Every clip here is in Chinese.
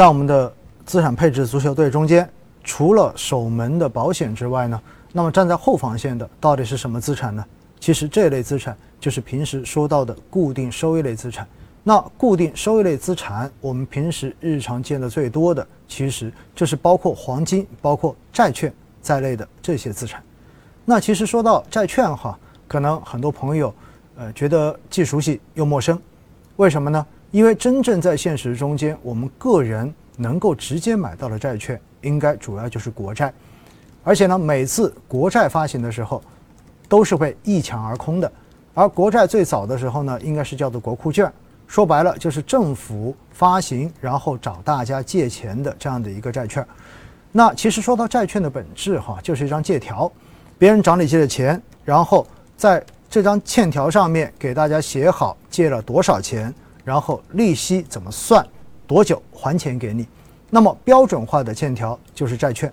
在我们的资产配置足球队中间，除了守门的保险之外呢，那么站在后防线的到底是什么资产呢？其实这类资产就是平时说到的固定收益类资产。那固定收益类资产，我们平时日常见的最多的，其实就是包括黄金、包括债券在内的这些资产。那其实说到债券哈，可能很多朋友呃觉得既熟悉又陌生，为什么呢？因为真正在现实中间，我们个人能够直接买到的债券，应该主要就是国债，而且呢，每次国债发行的时候，都是会一抢而空的。而国债最早的时候呢，应该是叫做国库券。说白了就是政府发行，然后找大家借钱的这样的一个债券。那其实说到债券的本质哈，就是一张借条，别人找你借的钱，然后在这张欠条上面给大家写好借了多少钱，然后利息怎么算，多久还钱给你。那么标准化的欠条就是债券。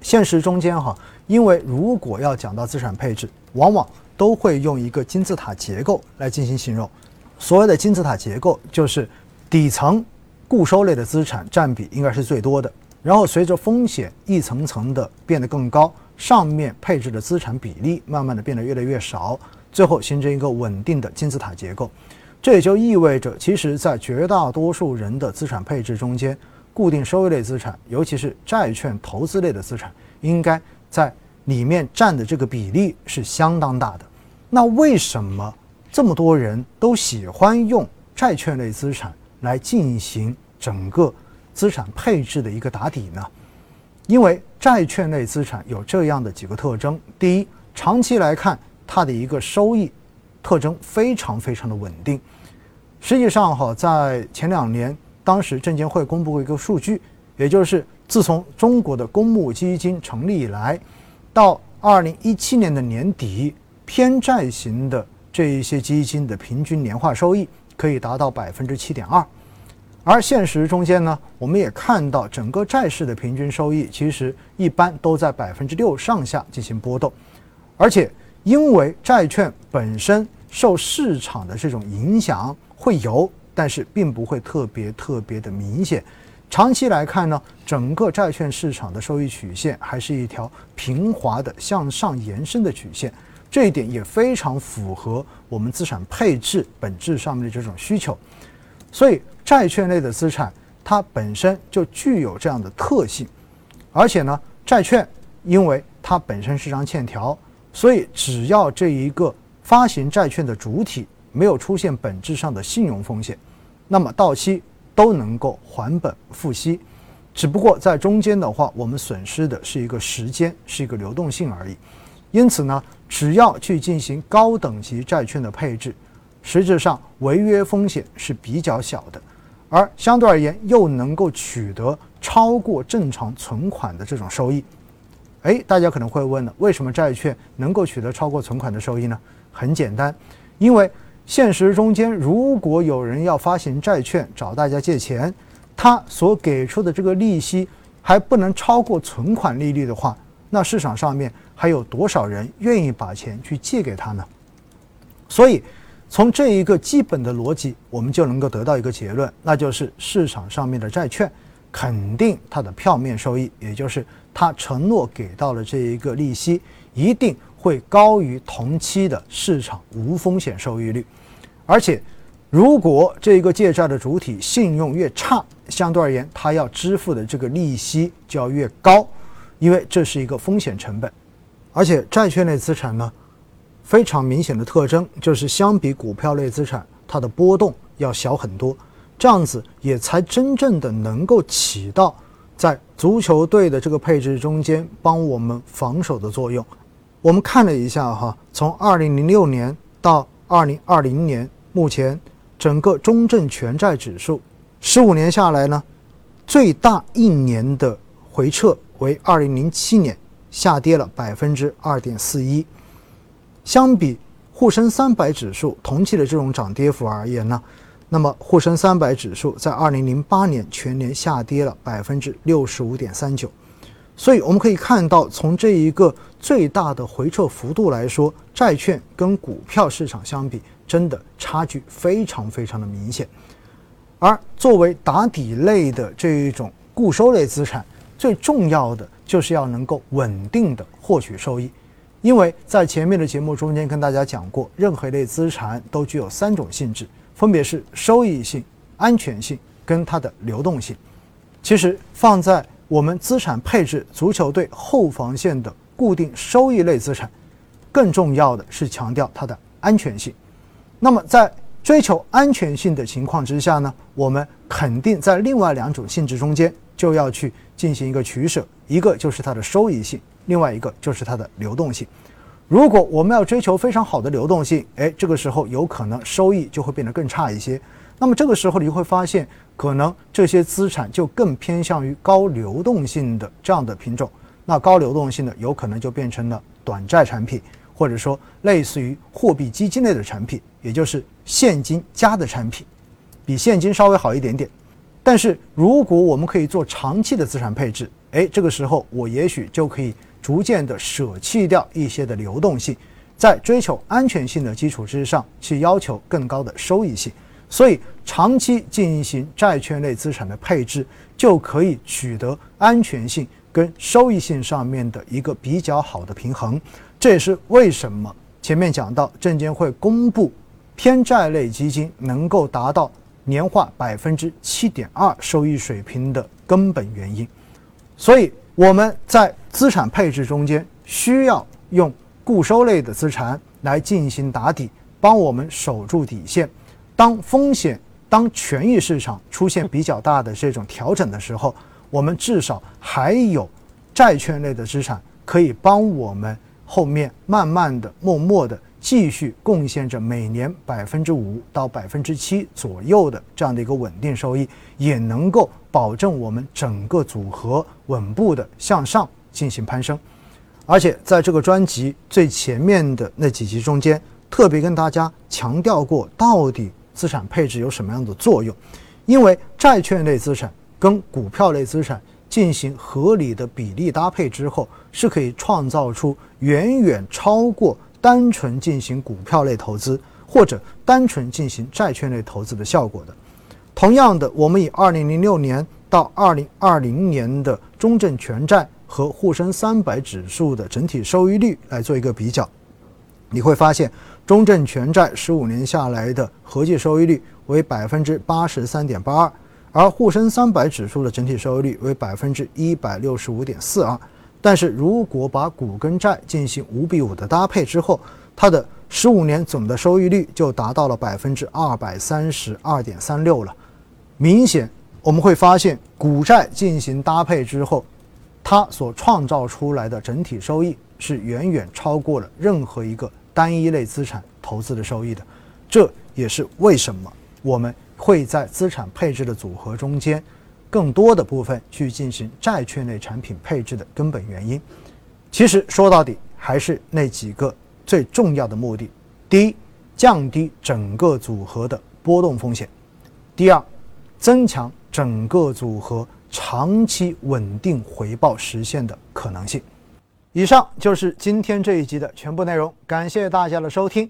现实中间哈，因为如果要讲到资产配置，往往都会用一个金字塔结构来进行形容。所谓的金字塔结构，就是底层固收类的资产占比应该是最多的，然后随着风险一层层的变得更高，上面配置的资产比例慢慢的变得越来越少，最后形成一个稳定的金字塔结构。这也就意味着，其实，在绝大多数人的资产配置中间，固定收益类资产，尤其是债券投资类的资产，应该在里面占的这个比例是相当大的。那为什么？这么多人都喜欢用债券类资产来进行整个资产配置的一个打底呢？因为债券类资产有这样的几个特征：第一，长期来看，它的一个收益特征非常非常的稳定。实际上，哈，在前两年，当时证监会公布过一个数据，也就是自从中国的公募基金成立以来，到二零一七年的年底，偏债型的。这一些基金的平均年化收益可以达到百分之七点二，而现实中间呢，我们也看到整个债市的平均收益其实一般都在百分之六上下进行波动，而且因为债券本身受市场的这种影响会有，但是并不会特别特别的明显。长期来看呢，整个债券市场的收益曲线还是一条平滑的向上延伸的曲线。这一点也非常符合我们资产配置本质上面的这种需求，所以债券类的资产它本身就具有这样的特性，而且呢，债券因为它本身是张欠条，所以只要这一个发行债券的主体没有出现本质上的信用风险，那么到期都能够还本付息，只不过在中间的话，我们损失的是一个时间，是一个流动性而已。因此呢，只要去进行高等级债券的配置，实质上违约风险是比较小的，而相对而言又能够取得超过正常存款的这种收益。哎，大家可能会问了，为什么债券能够取得超过存款的收益呢？很简单，因为现实中间如果有人要发行债券找大家借钱，他所给出的这个利息还不能超过存款利率的话，那市场上面。还有多少人愿意把钱去借给他呢？所以，从这一个基本的逻辑，我们就能够得到一个结论，那就是市场上面的债券肯定它的票面收益，也就是它承诺给到了这一个利息，一定会高于同期的市场无风险收益率。而且，如果这一个借债的主体信用越差，相对而言，它要支付的这个利息就要越高，因为这是一个风险成本。而且债券类资产呢，非常明显的特征就是相比股票类资产，它的波动要小很多，这样子也才真正的能够起到在足球队的这个配置中间帮我们防守的作用。我们看了一下哈，从二零零六年到二零二零年，目前整个中证全债指数十五年下来呢，最大一年的回撤为二零零七年。下跌了百分之二点四一，相比沪深三百指数同期的这种涨跌幅而言呢，那么沪深三百指数在二零零八年全年下跌了百分之六十五点三九，所以我们可以看到，从这一个最大的回撤幅度来说，债券跟股票市场相比，真的差距非常非常的明显。而作为打底类的这一种固收类资产，最重要的就是要能够稳定的获取收益。因为在前面的节目中间跟大家讲过，任何一类资产都具有三种性质，分别是收益性、安全性跟它的流动性。其实放在我们资产配置足球队后防线的固定收益类资产，更重要的是强调它的安全性。那么在追求安全性的情况之下呢，我们肯定在另外两种性质中间就要去进行一个取舍，一个就是它的收益性。另外一个就是它的流动性。如果我们要追求非常好的流动性，哎，这个时候有可能收益就会变得更差一些。那么这个时候你会发现，可能这些资产就更偏向于高流动性的这样的品种。那高流动性的有可能就变成了短债产品，或者说类似于货币基金类的产品，也就是现金加的产品，比现金稍微好一点点。但是如果我们可以做长期的资产配置，哎，这个时候我也许就可以。逐渐的舍弃掉一些的流动性，在追求安全性的基础之上，去要求更高的收益性。所以，长期进行债券类资产的配置，就可以取得安全性跟收益性上面的一个比较好的平衡。这也是为什么前面讲到证监会公布偏债类基金能够达到年化百分之七点二收益水平的根本原因。所以。我们在资产配置中间需要用固收类的资产来进行打底，帮我们守住底线。当风险、当权益市场出现比较大的这种调整的时候，我们至少还有债券类的资产可以帮我们后面慢慢的、默默的继续贡献着每年百分之五到百分之七左右的这样的一个稳定收益，也能够。保证我们整个组合稳步的向上进行攀升，而且在这个专辑最前面的那几集中间，特别跟大家强调过，到底资产配置有什么样的作用？因为债券类资产跟股票类资产进行合理的比例搭配之后，是可以创造出远远超过单纯进行股票类投资或者单纯进行债券类投资的效果的。同样的，我们以二零零六年到二零二零年的中证全债和沪深三百指数的整体收益率来做一个比较，你会发现，中证全债十五年下来的合计收益率为百分之八十三点八二，而沪深三百指数的整体收益率为百分之一百六十五点四二。但是如果把股跟债进行五比五的搭配之后，它的十五年总的收益率就达到了百分之二百三十二点三六了。明显我们会发现，股债进行搭配之后，它所创造出来的整体收益是远远超过了任何一个单一类资产投资的收益的。这也是为什么我们会在资产配置的组合中间，更多的部分去进行债券类产品配置的根本原因。其实说到底，还是那几个最重要的目的：第一，降低整个组合的波动风险；第二，增强整个组合长期稳定回报实现的可能性。以上就是今天这一集的全部内容，感谢大家的收听。